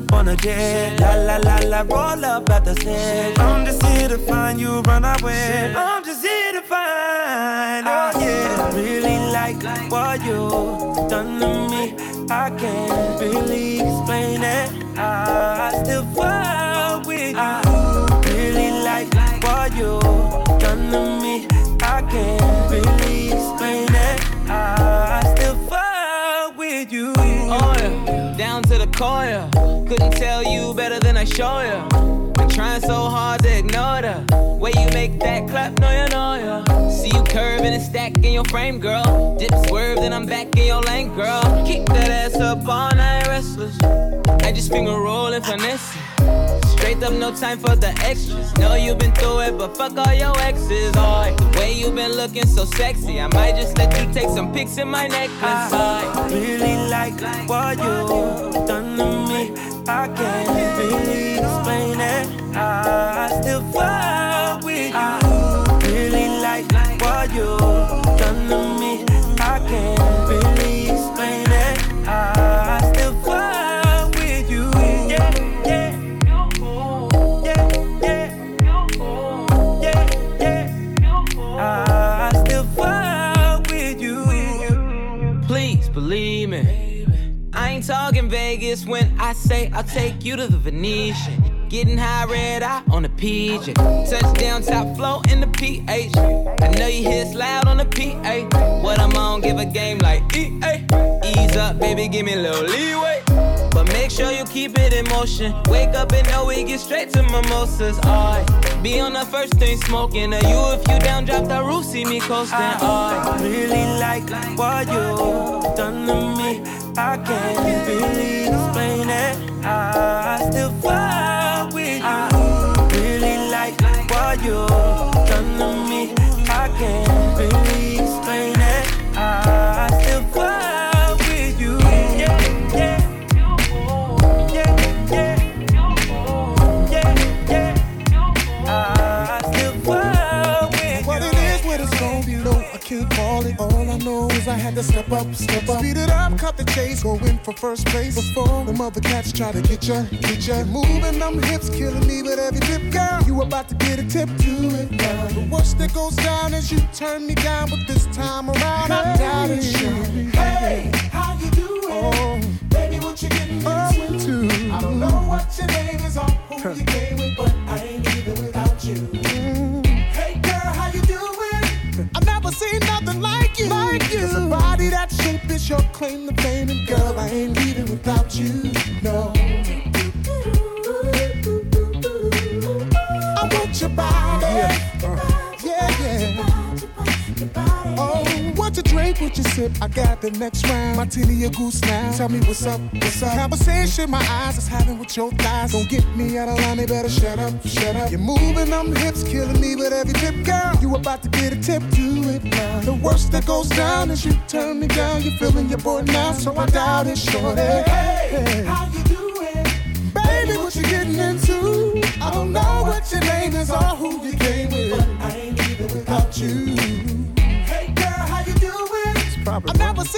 up on a jet. La la la la, roll up at the set. I'm just here to find you, run away. I'm just here to find. Oh yeah, really like what you done to me. I can't really explain it. I still fall with you. Really like what you done to me. I can't really explain it. I still fall with you. Oh yeah, down to the core. Couldn't tell you better than I show you. Been trying so hard to ignore the way you make that clap, no you know ya. See you curving and stacking your frame, girl. Dip swerve, then I'm back in your lane, girl. Keep that ass up all night, restless. I just finger rolling, finesse. Straight up, no time for the extras. Know you've been through it, but fuck all your exes. The way you've been looking so sexy, I might just let you take some pics in my necklace. Oh, really like what you done to me. I can't really explain it. I still fall with you. Really like what you talking when I say I'll take you to the Venetian. Getting high red eye on the PJ. Touchdown top flow in the PH. I know you hear loud on the PA. What I'm on, give a game like EA. Ease up, baby, give me a little leeway. But make sure you keep it in motion. Wake up and know we get straight to mimosas. I be on the first thing smoking. Or you if you down, drop the roof, see me coasting. I really like what you done to me. I can't really explain it. I still fall with you. Really like what you I I had to step up, step up. Speed it up, cut the chase, go in for first place. Before the mother cats try to get ya, get ya. Moving them hips, killing me with every dip, girl. You about to get a tip to it, girl. The worst that goes down is you turn me down, but this time around I'm down and show. Hey, how you doing? Oh, baby, what you getting into? I don't know what your name is or who you came the next round. my Martini or goose now. Tell me what's up, what's up. Conversation my eyes is having with your thighs. Don't get me out of line, they better shut up, shut up. You're moving them hips, killing me with every tip, girl. You about to get a tip to it now. The worst that goes down is you turn me down. You're feeling your boy now, so I doubt it, shorty. Hey, how you doing? Baby, what you getting into? I don't know what your name is or who you came with. But I ain't leaving without you.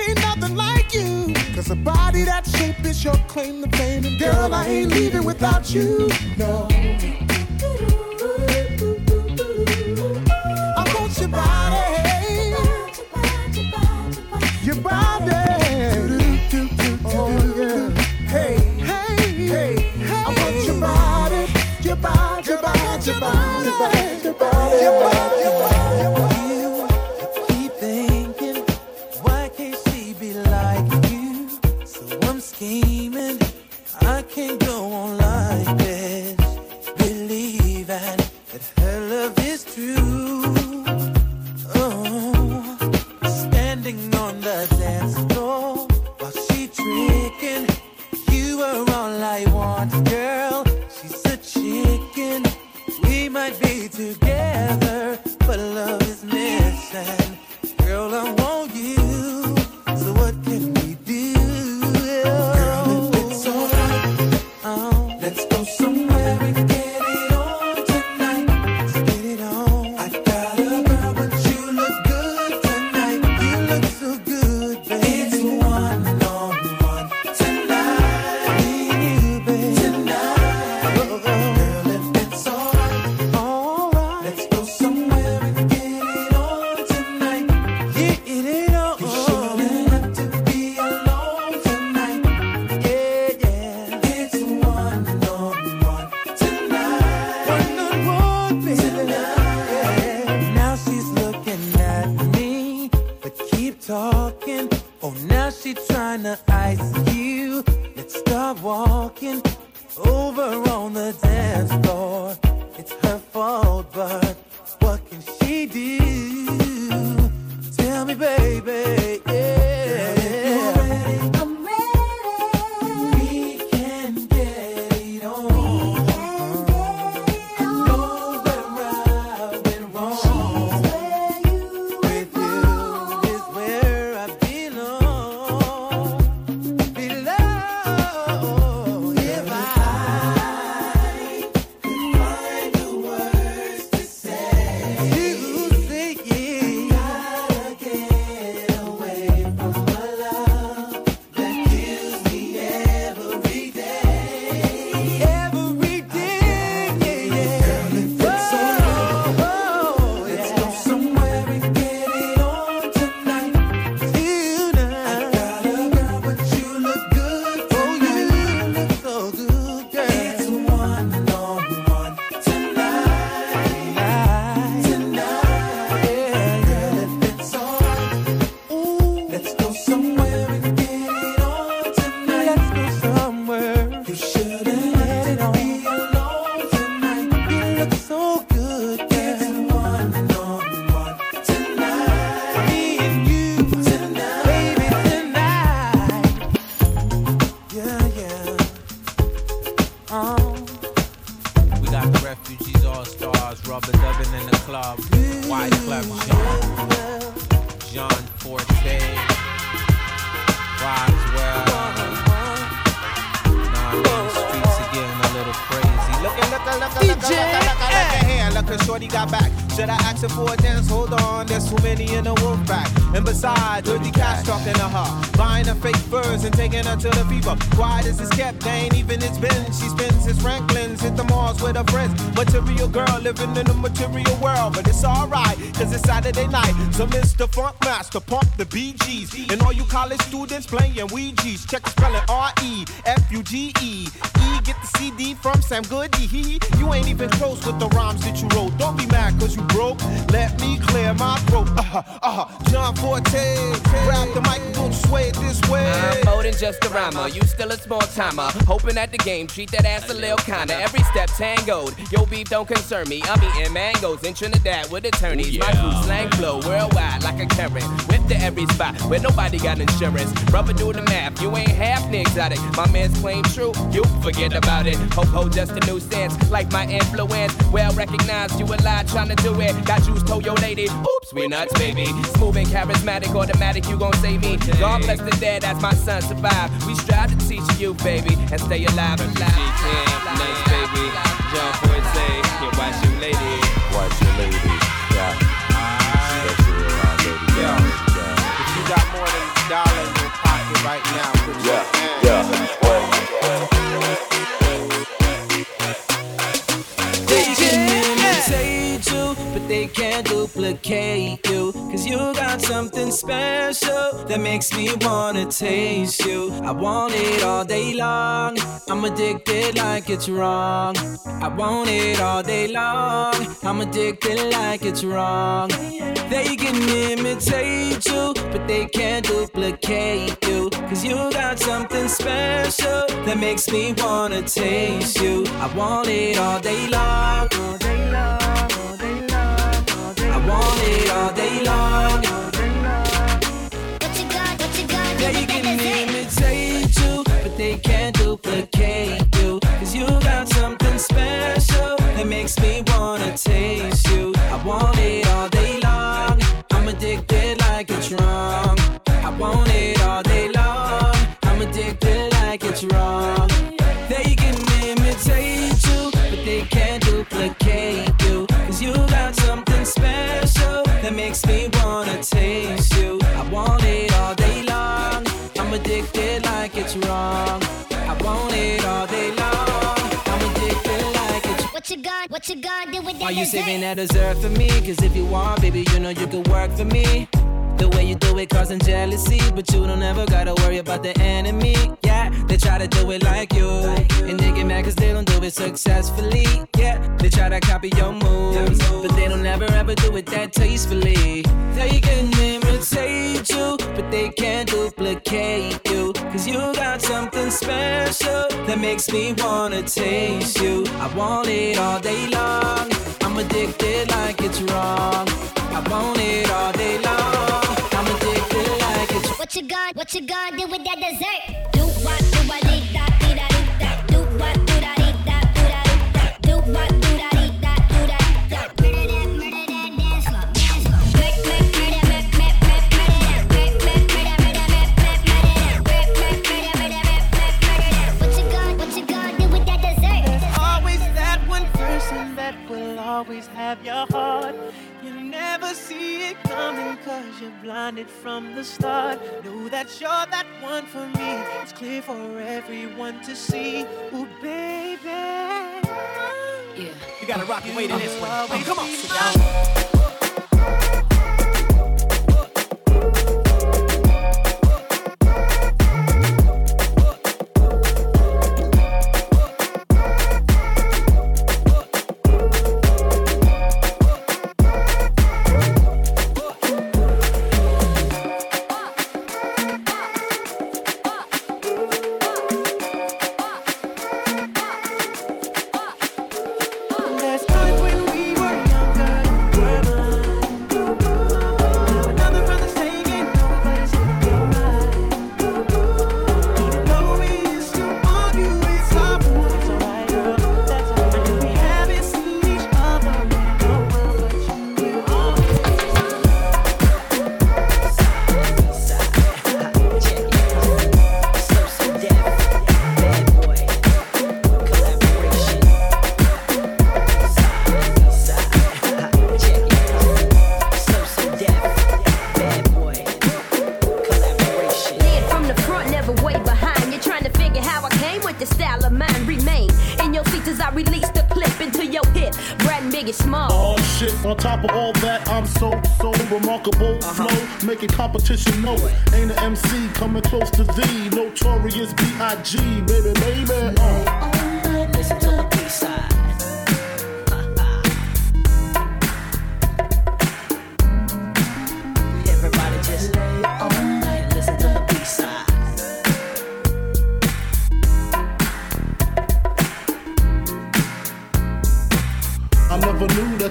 Seen nothing like you. Cause a body that shape is your claim to fame. And girl, I ain't leaving without you. No. Rhymer. You still a small timer. Hoping at the game, treat that ass a little kinda. Every step tangoed. Yo, beef don't concern me. I'm eating mangoes in Trinidad with attorneys. My crew slang flow worldwide like a current. Whip to every spot where nobody got insurance. Rubber do the math. You ain't half exotic. My man's claim true. You forget about it. Ho ho, just a new sense. Like my influence. Well recognized. You a lie trying to do it. Got juice, told your lady. Oops, we nuts, baby. Smooth and charismatic, automatic. You gon' save me. God bless the dead as my son survive. We teach you, baby, and stay alive. Special that makes me wanna taste you. I want it all day long. I'm addicted like it's wrong. I want it all day long. I'm addicted like it's wrong. They can imitate you, but they can't duplicate you. Cause you got something special that makes me wanna taste you. I want it all day long. All day long. All day long. All day long. I want it all day long. What you can imitate you, but they can't duplicate you. Cause you got something special that makes me wanna taste you. I want it all day long. I'm addicted like it's wrong. I want it all day you? What you got? Do with that Are you dessert? saving that dessert for me? Cause if you want, baby, you know you could work for me. The way you do it causing jealousy, but you don't ever gotta worry about the enemy. Yeah, they try to do it like you, and they get mad cause they don't do it successfully. Yeah, they try to copy your moves, but they don't ever ever do it that tastefully. They can imitate you, but they can't duplicate you. Cause you got something special that makes me wanna taste you. I want it all day long. I'm addicted like it's wrong. I want it all day long. I'm addicted like it's What you gonna, what you gonna do with that dessert? See it coming cause you're blinded from the start. Know that you're that one for me. It's clear for everyone to see. Ooh, baby. yeah. You gotta rock your way to this one. Always Come on, Oh shit, on top of all that, I'm so, so remarkable. Flow, making competition know it. Ain't an MC coming close to thee. Notorious B.I.G., baby, baby. Uh.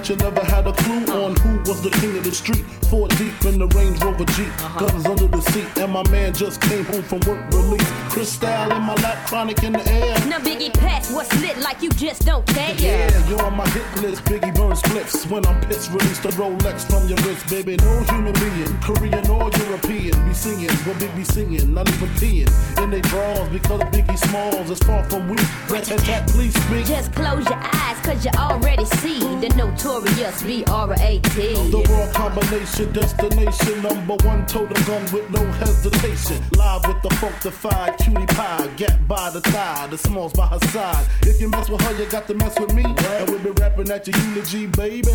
That you never had a clue on who was the king of the street. Four deep in the Range Rover Jeep, uh-huh. guns under the seat, and my man just came home from work release. Crystal in my lap, chronic in the air. Now Biggie Pass, what's lit like you just don't care. Yeah, you're on my hit list. Biggie burns flips when I'm pissed. Release the Rolex from your wrist, baby. No human being, Korean or European, be singing what Big be singing, not even peeing in they drawers because of Biggie Smalls is far from weak. Rat tat tat, please speak. Just close your eyes, cause you already see the notorious B.R.A.T. The raw combination, destination, number one total gun with no hesitation. Live with the funkified cutie pie, gap by the thigh, the smalls by her side. If you mess with her, you got to mess with me. And we'll be rapping at your eulogy, baby.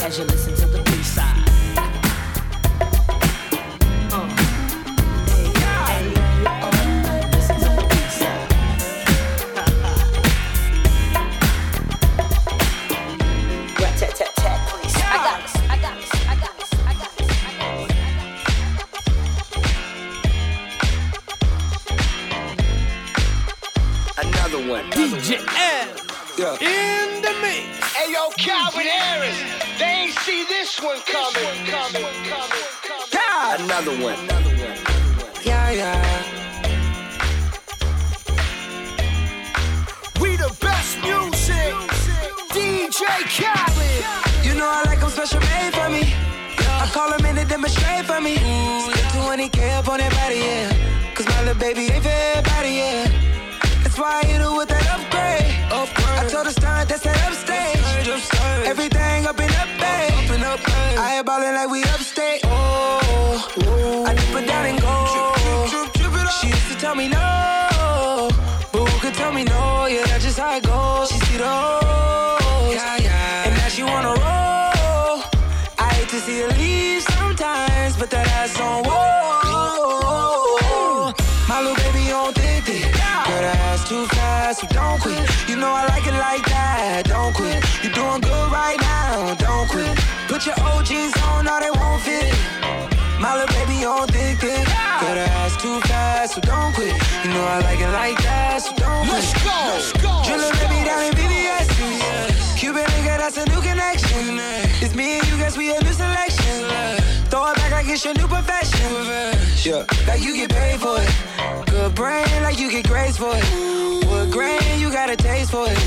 As you listen to DJ L Yeah. in the mix. Hey yo, Calvin Harris. They ain't see this one coming. Coming. Coming. Coming. Another one. Yeah, yeah. We the best music. DJ Khaled. You know I like 'em special made for me. I call 'em in to demonstrate for me. Spent 20k up on that body, yeah. Cause my little baby ain't for everybody, yeah. That's why I hit her with that told the stunt, that's that upstage. Everything up in up, babe. I ballin' like we upstate. Oh, I dip it down and go. She used to tell me no, know I like it like that, don't quit. You're doing good right now, don't quit. Put your OGs on, now they won't fit. My little baby on thick, thick. Girl, that ass too fast. So don't quit. You know I like it like that, so don't Let's go. Let's go. Drillin' let me down in VVS. Cuban nigga, that's a new connection. It's me and you, guess we a new selection. It's your new profession. Yeah, like you get paid for it. Good brain, like you get grace for it. Wood grain, you got a taste for it.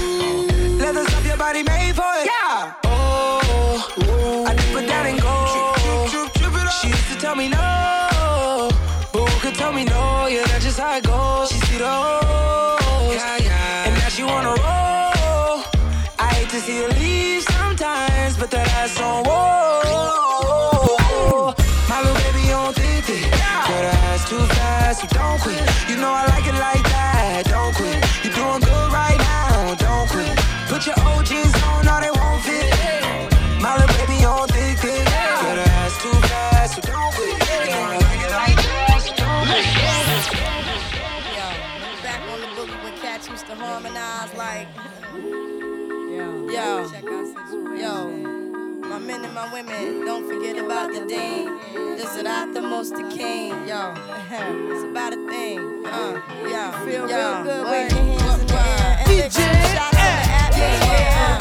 Leather stuff your body made for it. Yeah. Oh. I dip it down and go. She used to tell me no. But who could tell me no? Yeah, that's just how it goes. She see the hoes. Yeah, yeah. And now she wanna roll. I hate to see her leave sometimes, but that ass on whoa. Too fast, so don't quit. You know I like it like that, don't quit. You doing good right now, don't quit. Put your old jeans on, or they won't fit. My little baby on thick, thick. Girl, that ass too fast, so don't quit. You know I like it like that, so don't quit. Yo, back on the boogie when cats used to harmonize like. Yo, yo, my men and my women, don't forget about the dean. This is not the most the king. Yo, it's about a thing. Uh, yo, feel real good. Wave your hands in the air and lift your shots in the atmosphere.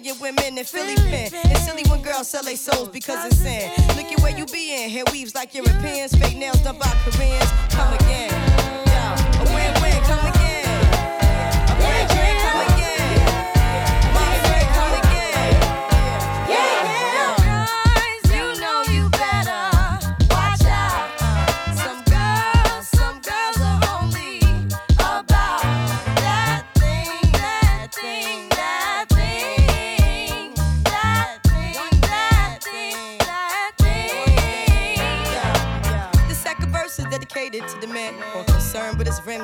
head like a million women in Philly pen. It's silly when girls sell their souls because it's sin. Look at where you be in. Hair weaves like Europeans. Fake nails done by Koreans. Come again. Yo,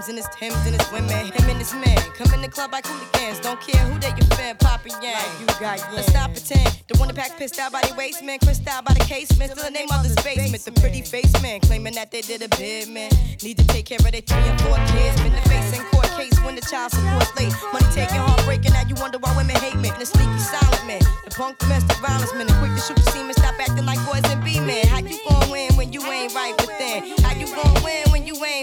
rims and his Timbs and his women. Him and his men come in the club like hooligans. Don't care who they your fan, Papa Yang. you got Let's not pretend. The one that pack pissed out by the waist man, crissed out by the casement. Still the name of this basement. The pretty face man claiming that they did a bid man. Need to take care of their three and four kids. Been the face in court case when the child support late. Money taking, heartbreaking. Now you wonder why women hate me. The sneaky silent man, the punk domestic violence man, the quick to shoot the semen. Stop acting like boys and be men. How you gon' win when you ain't right within? How you gon' win you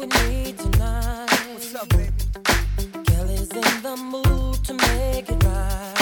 With me tonight. What's up, baby? Kelly's in the mood to make it right.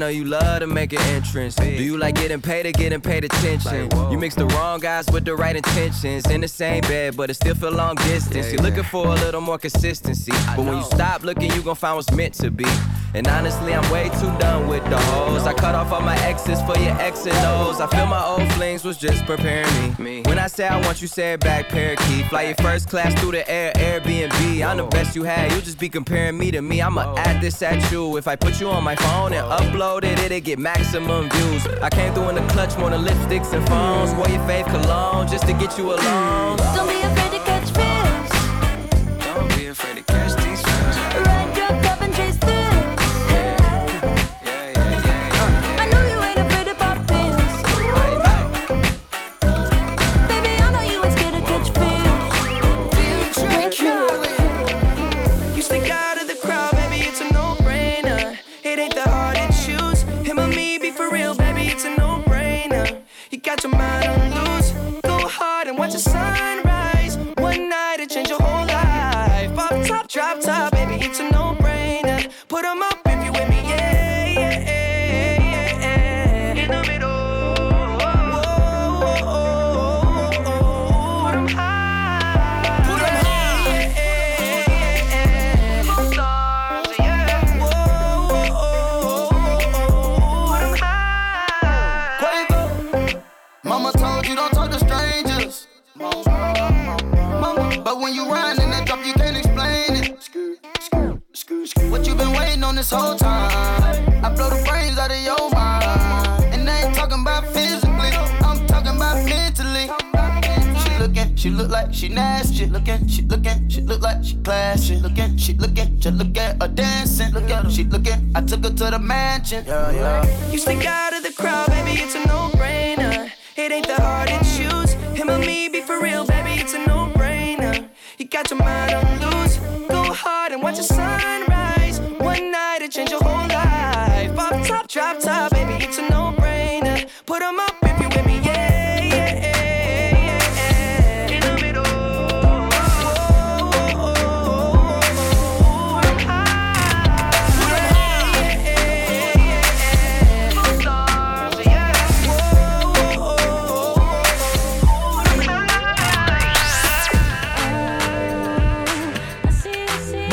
know you love to make an entrance. Do you like getting paid or getting paid attention? You mix the wrong guys with the right intentions. In the same bed, but it still feel long distance. You're looking for a little more consistency. But when you stop looking, you gon' find what's meant to be. And honestly, I'm way too done with the hoes. I cut off all my exes for your X and O's. I feel my old flings was just preparing me. me. When I say I want you, say it back, parakeet. Fly your first class through the air, Airbnb. I'm the best you had, you just be comparing me to me. I'ma add this at you. If I put you on my phone and upload it, it'll get maximum views. I came through in the clutch, more than lipsticks and phones. Wear your faith cologne just to get you alone. Don't be afraid.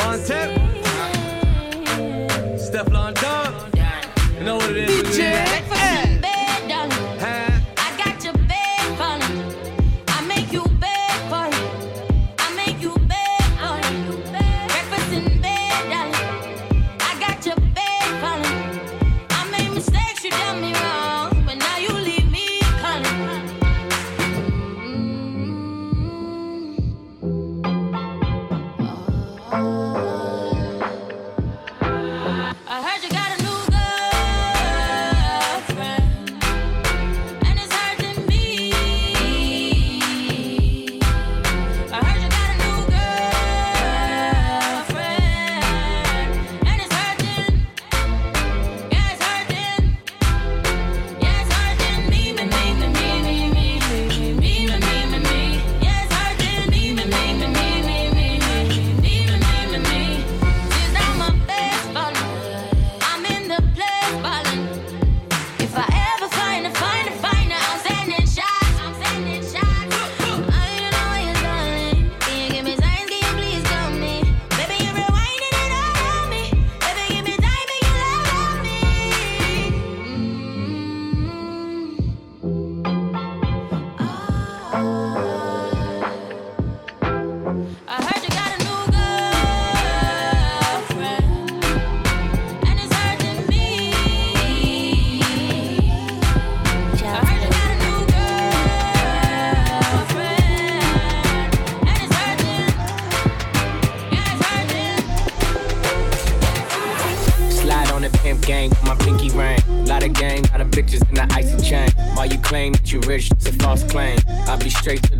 Teflon Tip. Steflon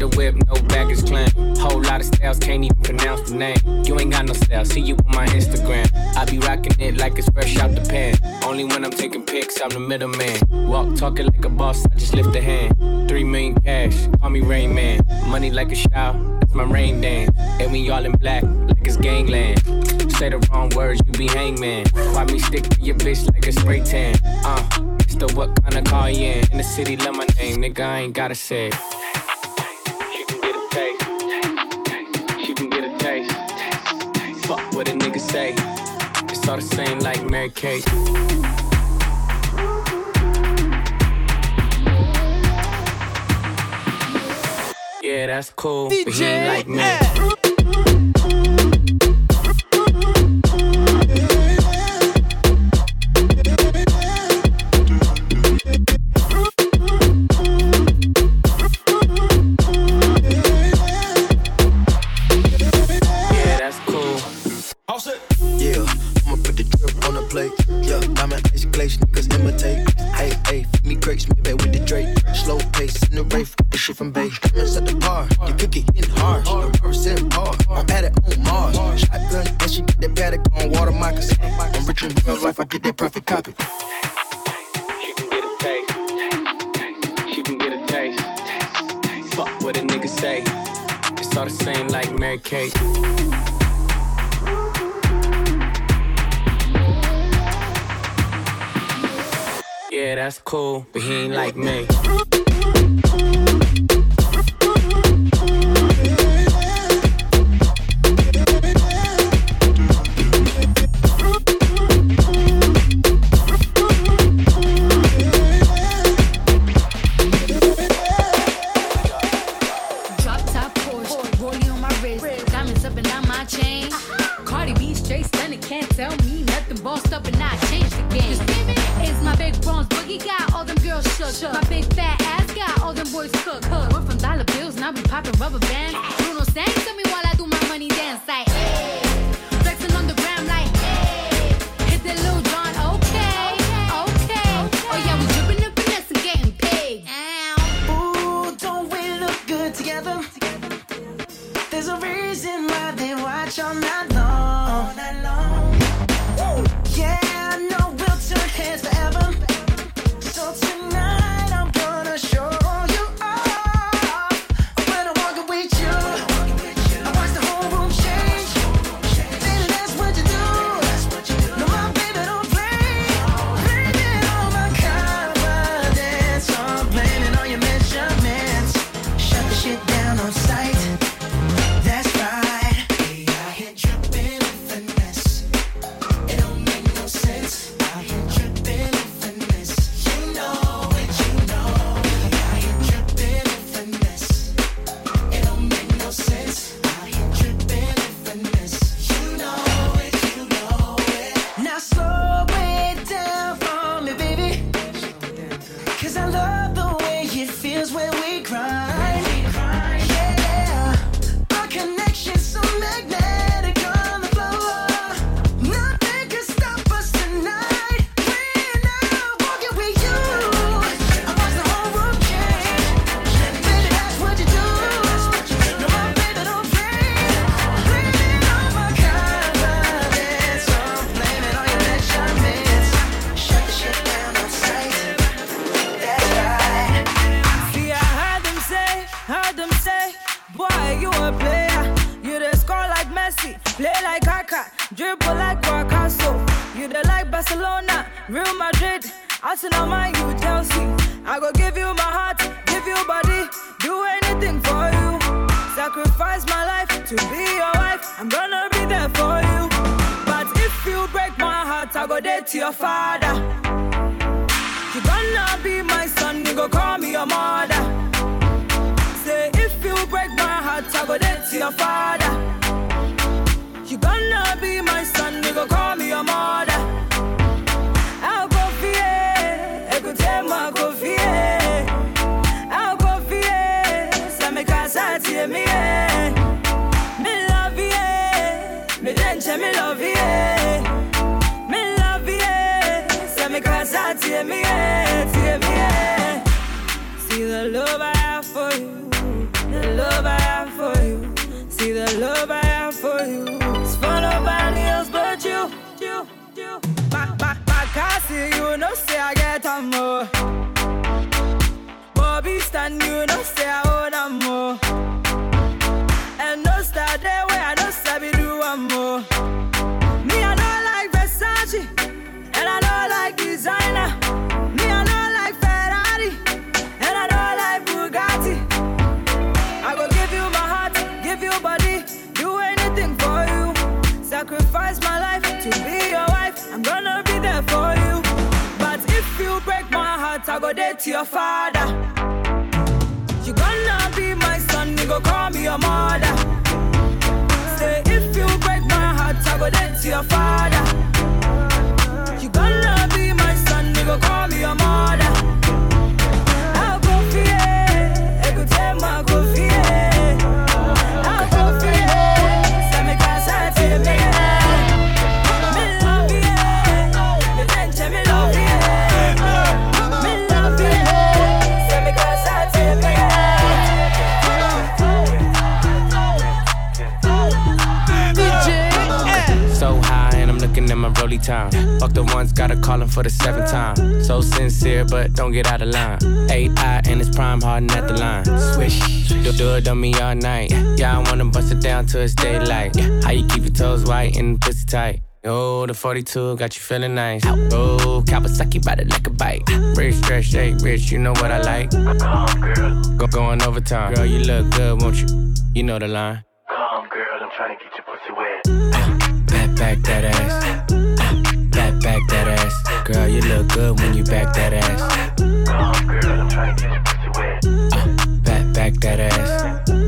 No whip, no baggage claim. Whole lot of styles, can't even pronounce the name. You ain't got no style, see you on my Instagram. I be rocking it like it's fresh out the pan. Only when I'm taking pics, I'm the middleman. Walk talking like a boss, I just lift a hand. Three million cash, call me Rain Man. Money like a shower, that's my rain dance. And we all in black, like it's gangland. Say the wrong words, you be hangman. Why me stick to your bitch like a spray tan? Uh, it's the what kind of car you in? In the city, love my name, nigga, I ain't gotta say. say. It's all the same like Mary Kate. Yeah, that's cool. DJ but he ain't like me. Eh. The love I have for you, the love I have for you. See the love I go to your father. You gonna be my son, you go call me your mother. Time. Fuck the ones, gotta call him for the seventh time. So sincere, but don't get out of line. Eye, and it's prime hardin' at the line. Swish, do, do it on me all night. Yeah, I wanna bust it down till it's daylight. How you keep your toes white and pussy tight? Oh, the 42 got you feeling nice. Oh, Kawasaki bite it like a bite. Rich, stretch, shake, rich, you know what I like. Go going overtime. Girl, you look good, won't you? You know the line. Come, girl, I'm trying to get your pussy wet. Back, back that ass. Girl, you look good when you back that ass. Come, girl, I'm trying to get your pussy wet. Back, back that ass.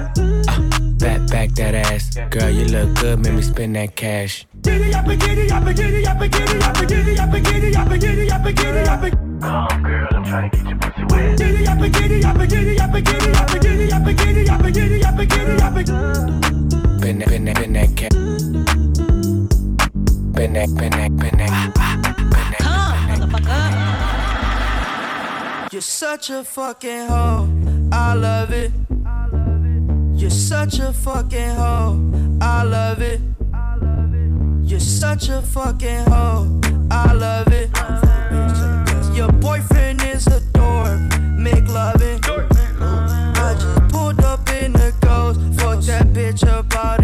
Girl, you look good, make me spend that cash. Come, girl, I'm get your pussy wet. That, that, that that, that, that. You're such a fucking hoe. I love it. You're such a fucking hoe. I love it. You're such a fucking hoe. I love it. Your boyfriend is a dork. Make loving. I just pulled up in the ghost. Fucked that bitch up out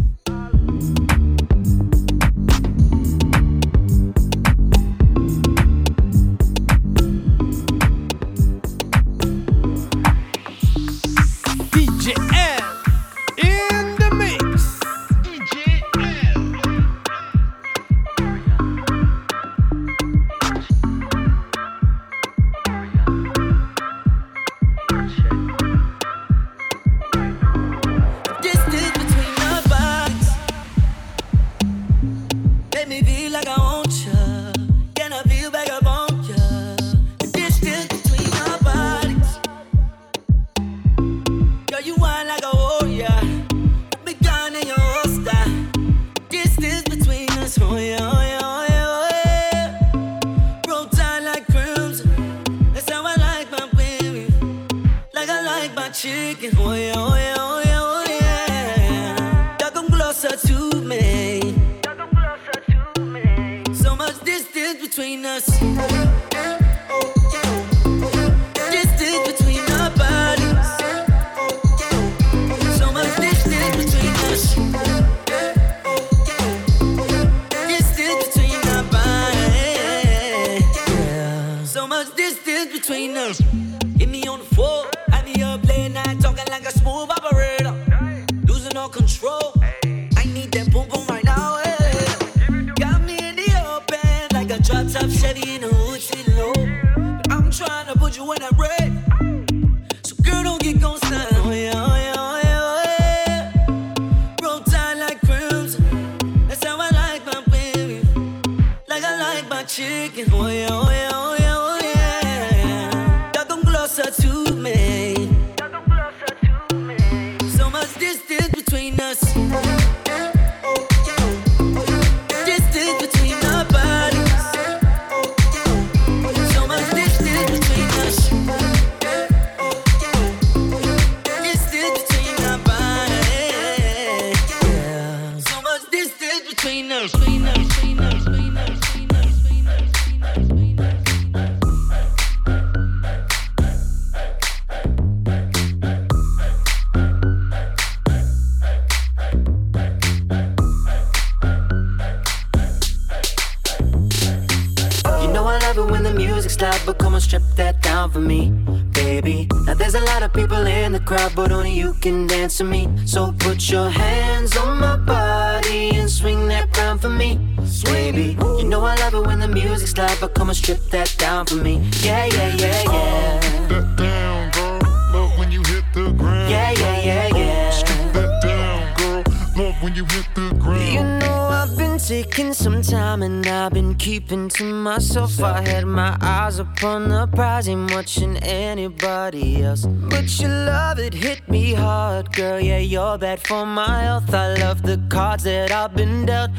Myself. I had my eyes upon the prize, ain't watching anybody else. But your love it hit me hard, girl. Yeah, you're bad for my health. I love the cards that I've been dealt.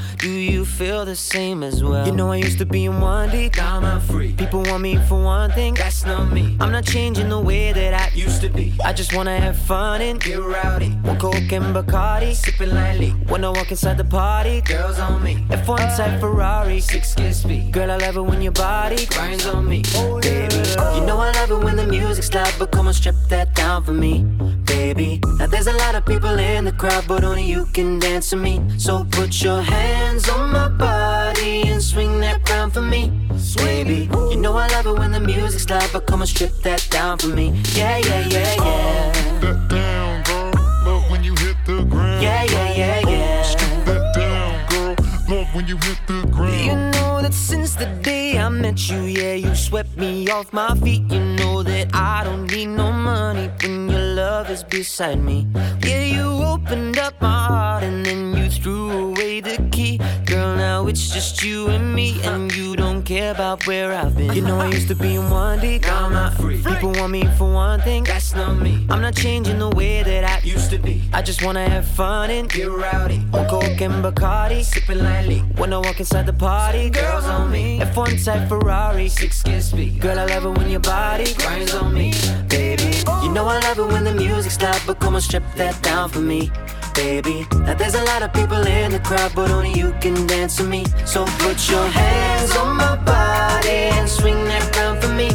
Feel the same as well? You know I used to be in one deep, now I'm free. People want me for one thing, that's not me. I'm not changing the way that I used to be. I just wanna have fun and get rowdy. One coke and Bacardi, sipping lightly. When I walk inside the party, girls on me. F1 type Ferrari, six kiss speed. Girl, I love it when your body grinds on me, oh, baby. Oh. You know I love it when the music's loud, but come on, strip that down for me, baby. Now there's a lot of people in the crowd, but only you can dance to me. So put your hands on my body and swing that crown for me. Baby, you know I love it when the music's loud, but come and strip that down for me. Yeah, yeah, yeah, yeah. Oh, that down, girl. Love when you hit the ground. Yeah, yeah, yeah, yeah. Strip that down, girl. Love when you hit the ground. You know that since the day I met you, yeah, you swept me off my feet. You know that I don't need no money when your love is beside me. Yeah, you opened up my heart and then you threw away the key. Girl, now it's just you and me, and you don't care about where I've been. You know, I used to be in one deep. Now I'm not free. People want me for one thing, that's not me. I'm not changing the way that I used to be. I just wanna have fun and get rowdy. On Coke and Bacardi, sipping lightly. When I walk inside the party, girls on me. F1 type Ferrari, six kids me. Girl, I love it when your body grinds on me, baby know I love it when the music stops, but come on, strip that down for me, baby. Now there's a lot of people in the crowd, but only you can dance with me. So put your hands on my body and swing that round for me,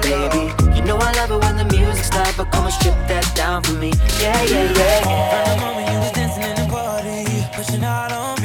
baby. You know I love it when the music stops, but come on, strip that down for me, yeah, yeah, yeah. yeah. From you was dancing in the party, pushing out on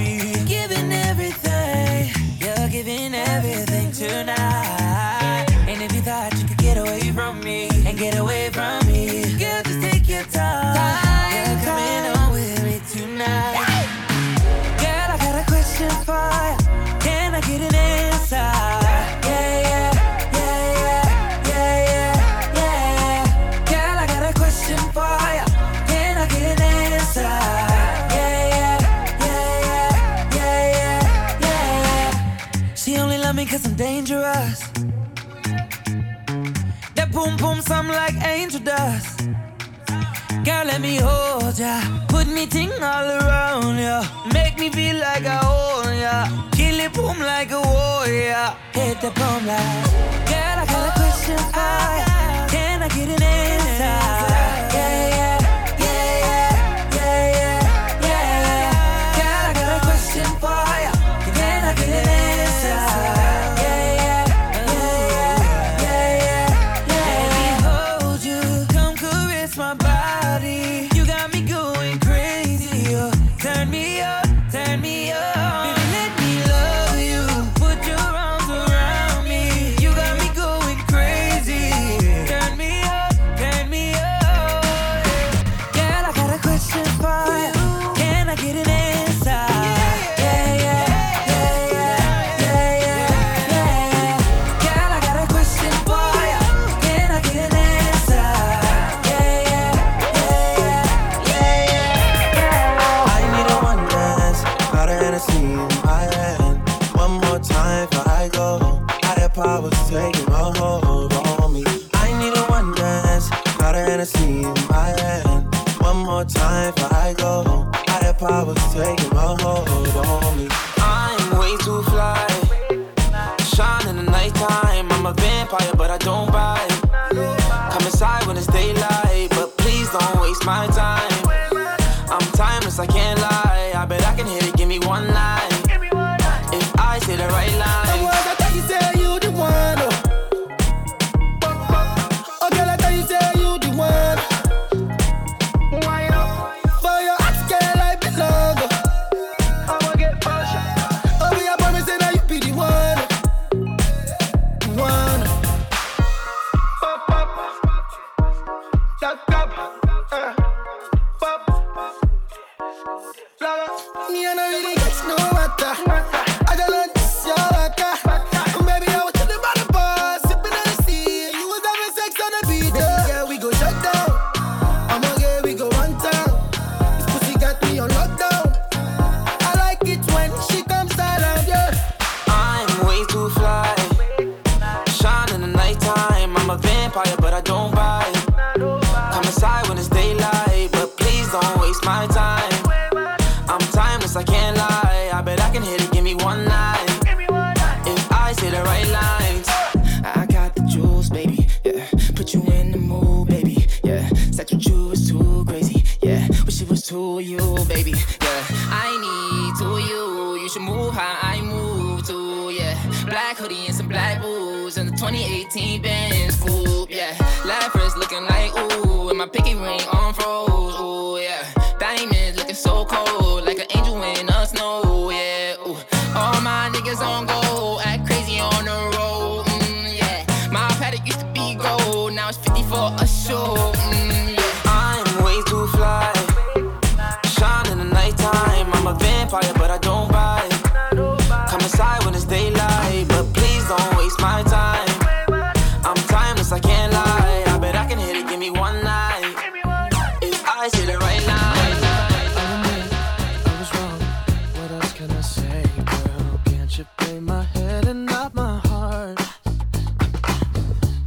cause I'm dangerous. That boom boom sound like angel dust. Girl, let me hold ya. Put me ting all around ya. Make me feel like I own ya. Kill it boom like a warrior. Hit the boom like. Girl, I got a question for ya. Can I get an answer?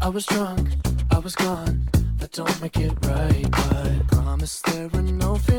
I was drunk, I was gone. I don't make it right, but I promise there were no feelings.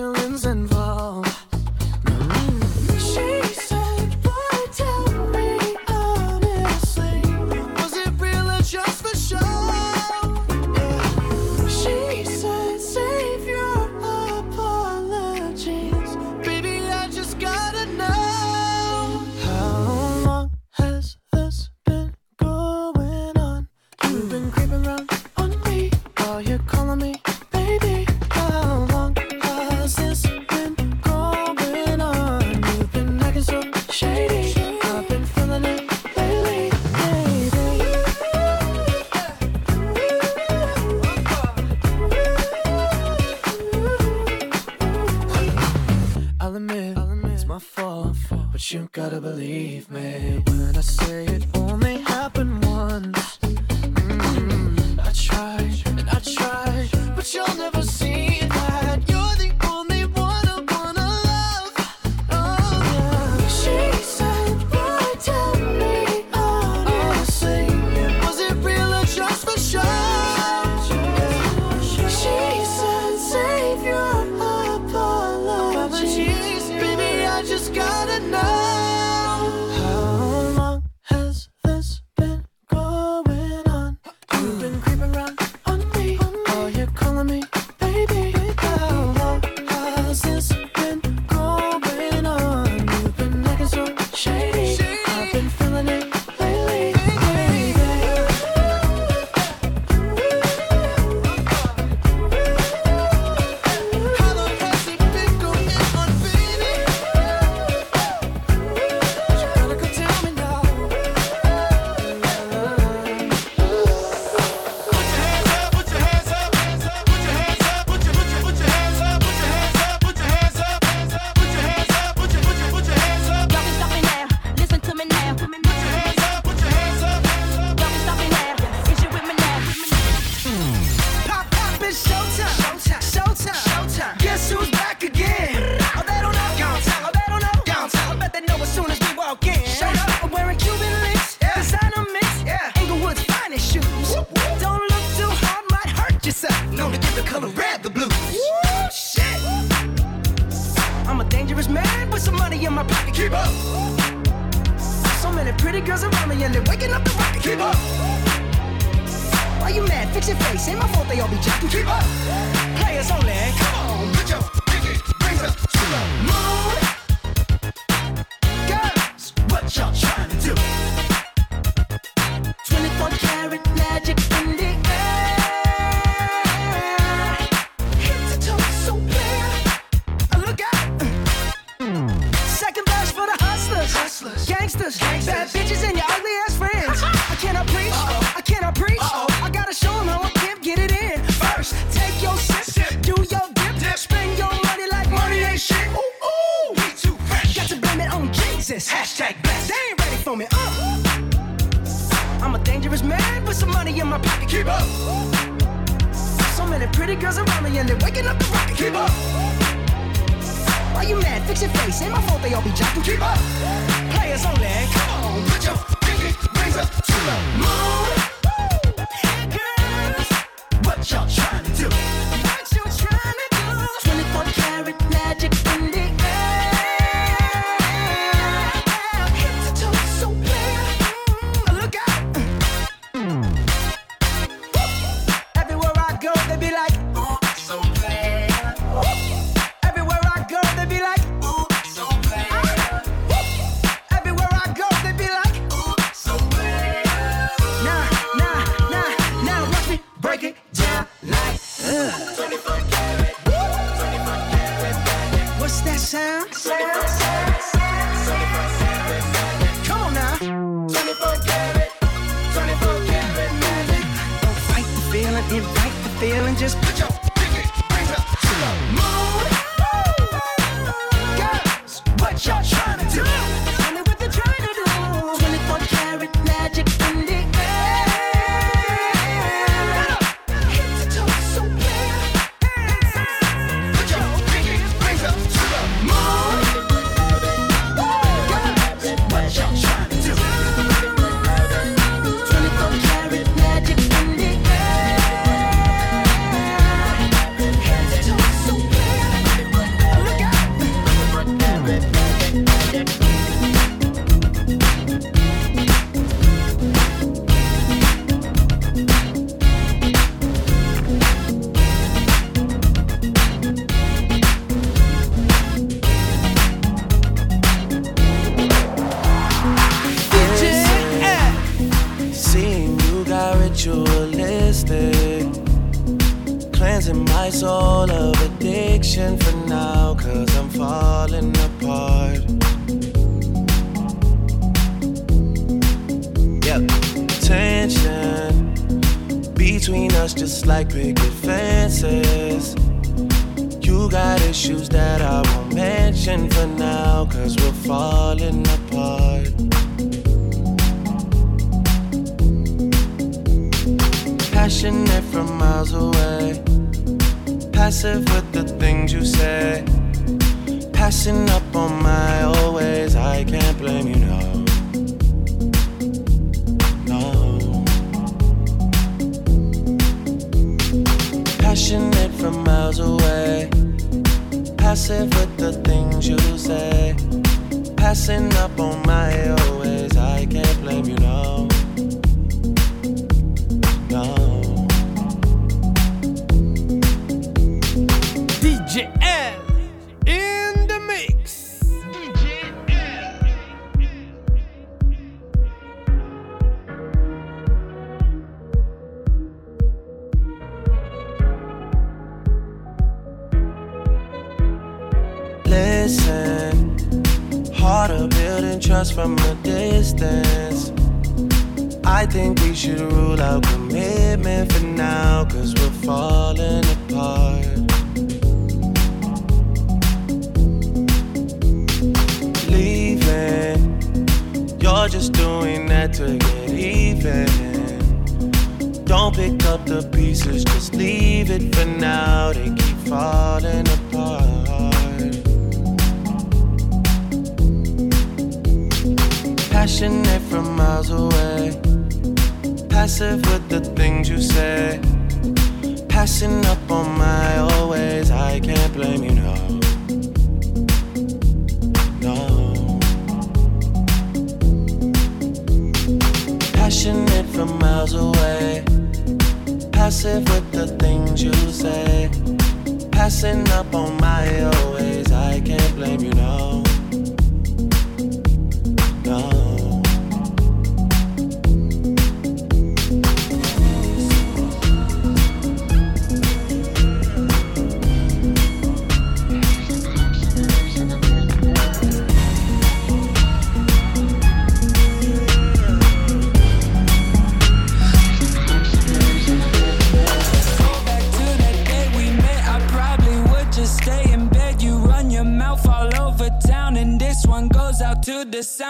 Between us just like picket fences. You got issues that I won't mention for now, cause we're falling apart. Passionate from miles away, passive with the things you say. Passing up on my always, I can't blame you, no. Passionate from miles away, passive with the things you say. Passing up on my always, I can't blame you. No. The just leave it for now. They keep falling apart. Passionate from miles away, passive with the things you say. Passing up on my always, I can't blame you, no. No. Passionate from miles away, passive with the things you say. Passing up on my always, I can't blame you, no. No.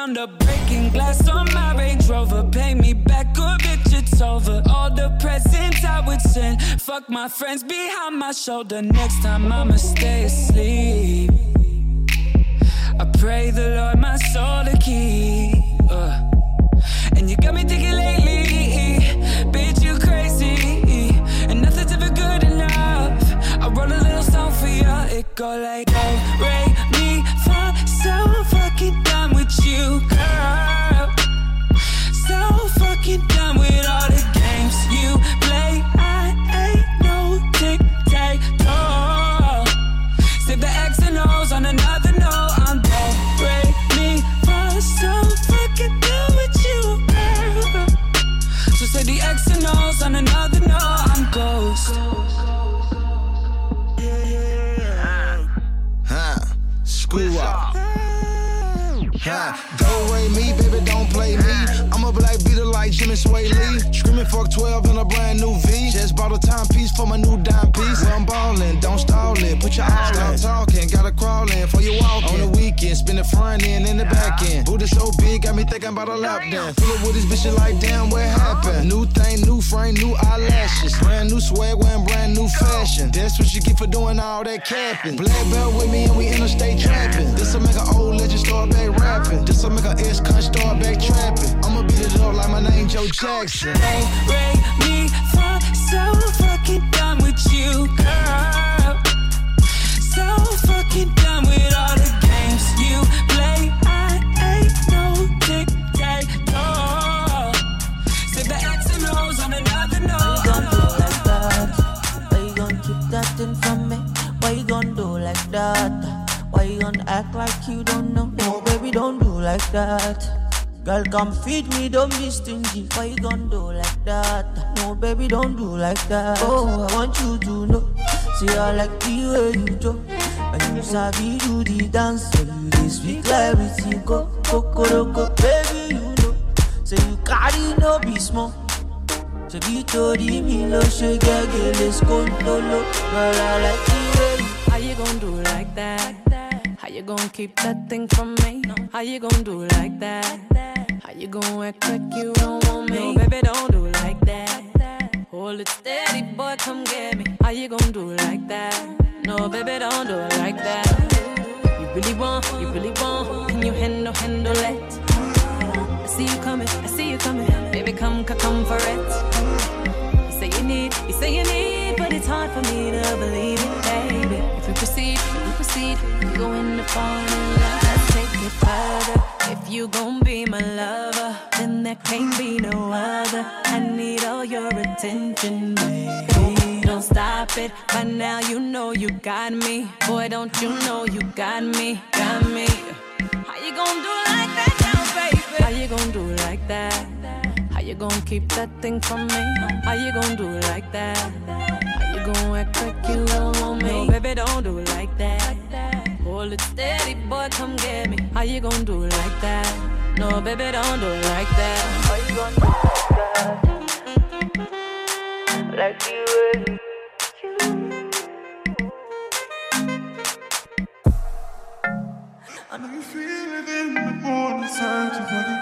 Sound of breaking glass on my Range Rover. Pay me back or bitch, it's over. All the presents I would send, fuck my friends behind my shoulder. Next time I'ma stay asleep. I pray the Lord my soul to keep. uh. And you got me thinking lately, bitch, you crazy. And nothing's ever good enough. I wrote a little song for you. It go like, you, Don't rate me, baby, don't play me. I'm like Jimmy Sway Lee. Screaming fuck 12 in a brand new V. Just bought a timepiece for my new dime piece. Well, I'm ballin', don't stall it. Put your in. Stop talking, gotta crawl in for you walking. On the weekend, spin the front end and the back end. Booty so big, got me thinking about a lap dance. Fill it with this bitch, like damn, what happened? New thing, new frame, new eyelashes. Brand new swag, wearing brand new fashion. That's what you get for doing all that capping. Black belt with me and we interstate trapping. This'll make an old legend start back rapping. This'll make an ex cunt start back trapping. I'ma beat it up like my name Joe Jackson. Ray, Ray, me, fa, so fucking done with you, girl. So fucking done with all the games you play. I ain't no tic tac toe. Save the X and O's on another note. Why you gon' do like that? Why you gonna keep that thing from me? Why you gonna do like that? Why you gonna act like you don't know? No, baby, don't do like that. Girl, come feed me, don't be stingy. Why you gon' do like that? No, baby, don't do like that. Oh, I want you to know. See, I like the way you do. And you sabi do the dance. So you speak like everything. Go, go, go, go, baby, you know. Say you carry no be small. Ṣebí torí mi ló ṣe gẹ́gẹ́ lè skóńtóló. Girl, I like the way you How you gon' do like that? How you gon' keep that thing from me? How you gon' do like that? How you gon' act like you don't want me? No, baby, don't do like that. Hold it steady, boy, come get me. How you gon' do like that? No, baby, don't do like that. You really want, you really want, can you handle, handle it? I see you coming, I see you coming. Baby, come, come, come for it. You say you need, you say you need, but it's hard for me to believe it, baby. If we proceed, if we proceed, we go in the fall love. Let's take it further. If you gon' be my lover, then there can't be no other. I need all your attention, baby. Don't stop it. By now you know you got me. Boy, don't you know you got me, got me. How you gon' do like that now, baby? How you gon' do like that? How you gon' keep that thing from me? How you gon' do like that? How you gon' act like you don't want me? No, baby, don't do like that. Hold it steady, boy, come get me. How you gon' do it like that? No, baby, don't do it like that. How you gon' do it like that? Like you would. I know you feel it in the morning, inside your body.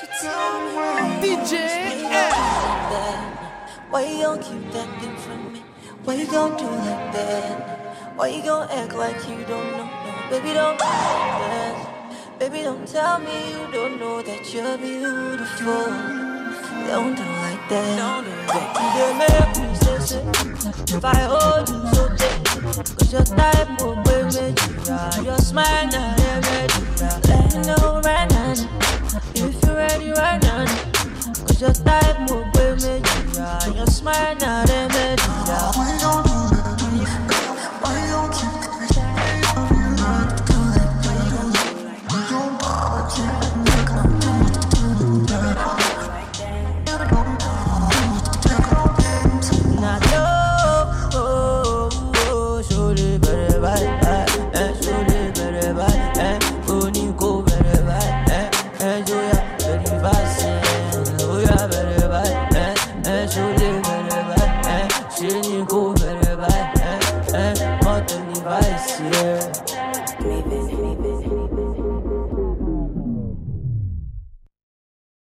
So tell me why. DJ Why you gon' keep that thing from me? Why you gon' do like that? Why you gon' act like you don't know? No, baby, don't do like. Baby, don't tell me you don't know that you're beautiful. Don't do like that. Don't do like that. You make me say, say, if I hold you so tight, cause your type will bring me to Your smile, not ready. Let me know right now. If you're ready right now. Cause your type will bring me to Your smile, not ready. Why you